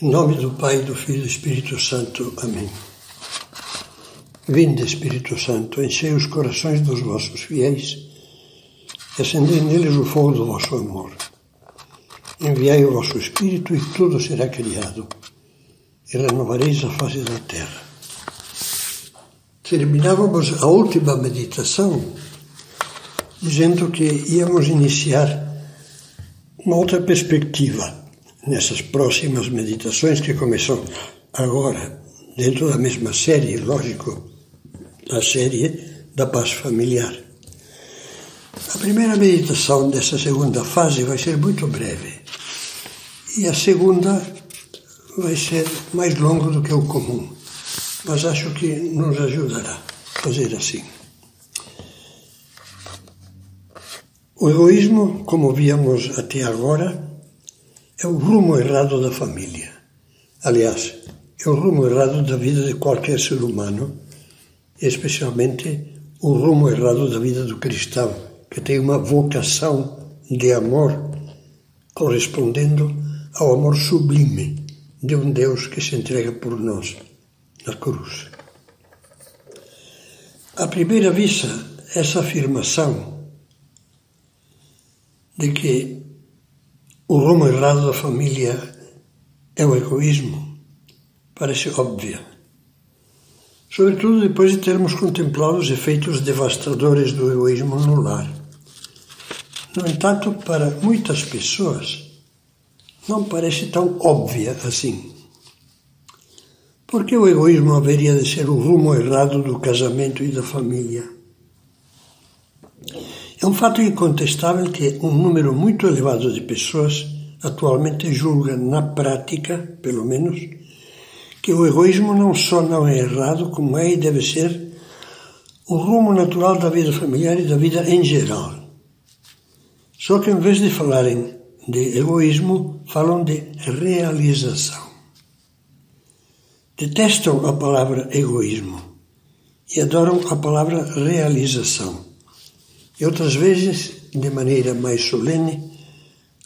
Em nome do Pai, do Filho e do Espírito Santo. Amém. Vinde, Espírito Santo, enchei os corações dos vossos fiéis e acendei neles o fogo do vosso amor. Enviai o vosso Espírito e tudo será criado, e renovareis a face da terra. Terminávamos a última meditação dizendo que íamos iniciar uma outra perspectiva nessas próximas meditações que começam agora, dentro da mesma série, lógico, a série da paz familiar. A primeira meditação dessa segunda fase vai ser muito breve e a segunda vai ser mais longa do que o comum, mas acho que nos ajudará a fazer assim. O egoísmo, como víamos até agora, é o rumo errado da família. Aliás, é o rumo errado da vida de qualquer ser humano, especialmente o rumo errado da vida do cristão, que tem uma vocação de amor correspondendo ao amor sublime de um Deus que se entrega por nós na cruz. À primeira vista, essa afirmação de que o rumo errado da família é o egoísmo. Parece óbvia. Sobretudo depois de termos contemplado os efeitos devastadores do egoísmo no lar. No entanto, para muitas pessoas, não parece tão óbvia assim. Por que o egoísmo haveria de ser o rumo errado do casamento e da família? É um fato incontestável que um número muito elevado de pessoas atualmente julga, na prática, pelo menos, que o egoísmo não só não é errado, como é e deve ser o rumo natural da vida familiar e da vida em geral. Só que em vez de falarem de egoísmo, falam de realização. Detestam a palavra egoísmo e adoram a palavra realização e outras vezes, de maneira mais solene,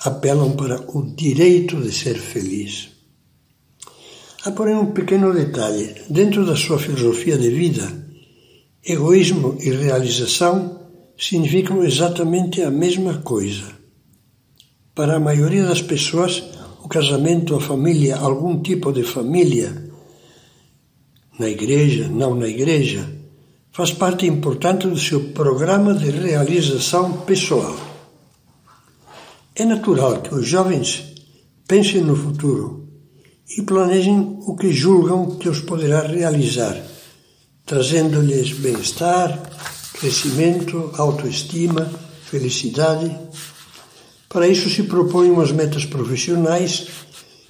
apelam para o direito de ser feliz. Há, porém, um pequeno detalhe. Dentro da sua filosofia de vida, egoísmo e realização significam exatamente a mesma coisa. Para a maioria das pessoas, o casamento, a família, algum tipo de família, na igreja, não na igreja, faz parte importante do seu programa de realização pessoal. É natural que os jovens pensem no futuro e planejem o que julgam que os poderá realizar, trazendo-lhes bem-estar, crescimento, autoestima, felicidade. Para isso se propõem umas metas profissionais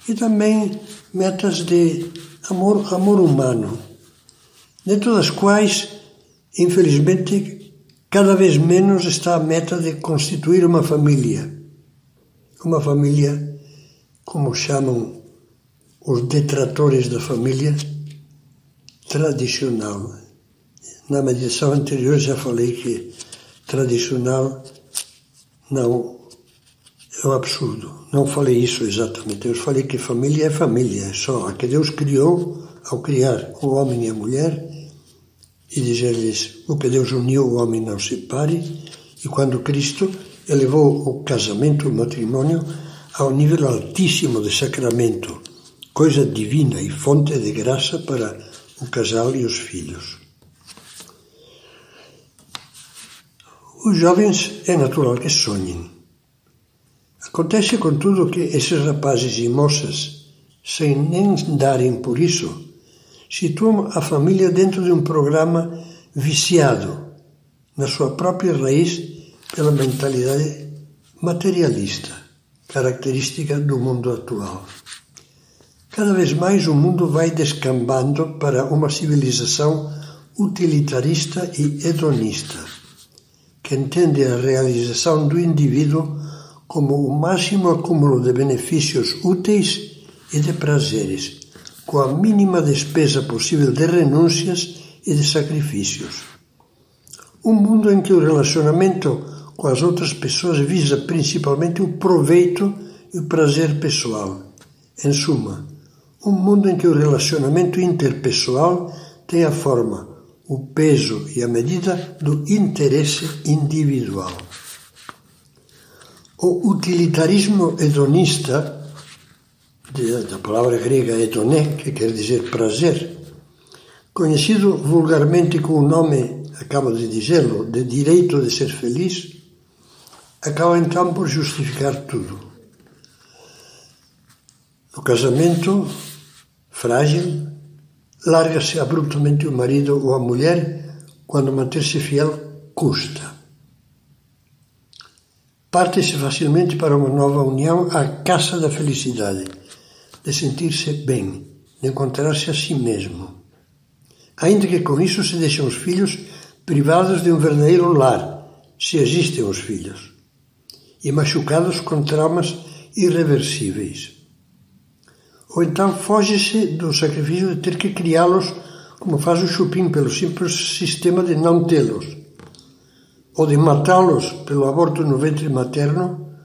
e também metas de amor, amor humano, dentro das quais Infelizmente, cada vez menos está a meta de constituir uma família. Uma família, como chamam os detratores da família, tradicional. Na meditação anterior já falei que tradicional não é um absurdo. Não falei isso exatamente. Eu falei que família é família, é só a que Deus criou ao criar o homem e a mulher e dizer-lhes: O que Deus uniu, o homem não separe. E quando Cristo elevou o casamento, o matrimônio, ao nível altíssimo de sacramento, coisa divina e fonte de graça para o casal e os filhos. Os jovens é natural que sonhem. Acontece, contudo, que esses rapazes e moças, sem nem darem por isso, situam a família dentro de um programa viciado na sua própria raiz pela mentalidade materialista, característica do mundo atual. Cada vez mais o mundo vai descambando para uma civilização utilitarista e hedonista, que entende a realização do indivíduo como o máximo acúmulo de benefícios úteis e de prazeres, com a mínima despesa possível de renúncias e de sacrifícios. Um mundo em que o relacionamento com as outras pessoas visa principalmente o proveito e o prazer pessoal. Em suma, Um mundo em que o relacionamento interpessoal tem a forma, o peso e a medida do interesse individual. O utilitarismo hedonista, da palavra grega hedoné, que quer dizer prazer, conhecido vulgarmente com o nome, acabo de dizê-lo, de direito de ser feliz, acaba então por justificar tudo. No casamento frágil, larga-se abruptamente o marido ou a mulher quando manter-se fiel custa. Parte-se facilmente para uma nova união à caça da felicidade, de sentir-se bem, de encontrar-se a si mesmo. Ainda que com isso se deixem os filhos privados de um verdadeiro lar, se existem os filhos e machucados com traumas irreversíveis. Ou então foge-se do sacrifício de ter que criá-los como faz o chupim pelo simples sistema de não tê-los, ou de matá-los pelo aborto no ventre materno,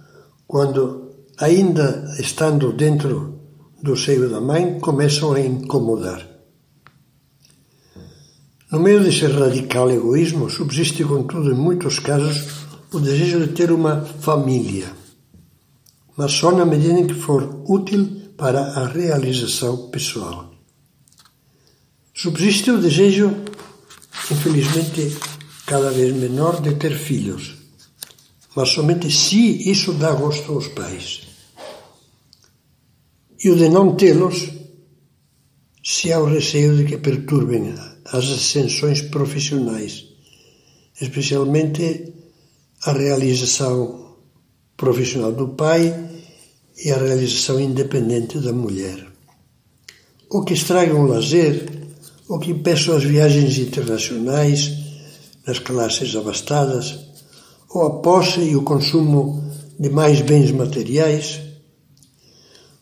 quando, ainda estando dentro do seio da mãe, começam a incomodar. No meio desse radical egoísmo, subsiste, contudo, em muitos casos, o desejo de ter uma família, mas só na medida em que for útil para a realização pessoal. Subsiste o desejo, infelizmente cada vez menor, de ter filhos, mas somente se isso dá gosto aos pais. E o de não tê-los, se há o receio de que perturbem as ascensões profissionais, especialmente a realização profissional do pai e a realização independente da mulher. Ou que estragam o lazer, ou que impeçam as viagens internacionais nas classes abastadas, ou a posse e o consumo de mais bens materiais.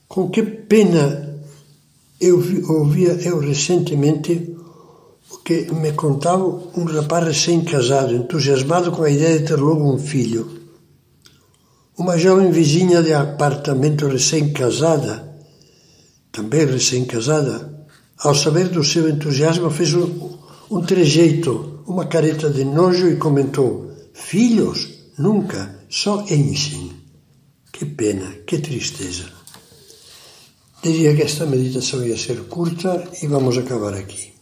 Com que pena eu ouvia eu recentemente que me contava um rapaz recém-casado, entusiasmado com a ideia de ter logo um filho. Uma jovem vizinha de apartamento recém-casada, também recém-casada, ao saber do seu entusiasmo, fez um, um trejeito, uma careta de nojo e comentou: Filhos? Nunca, só enchem. Que pena, que tristeza. Diria que esta meditação ia ser curta e vamos acabar aqui.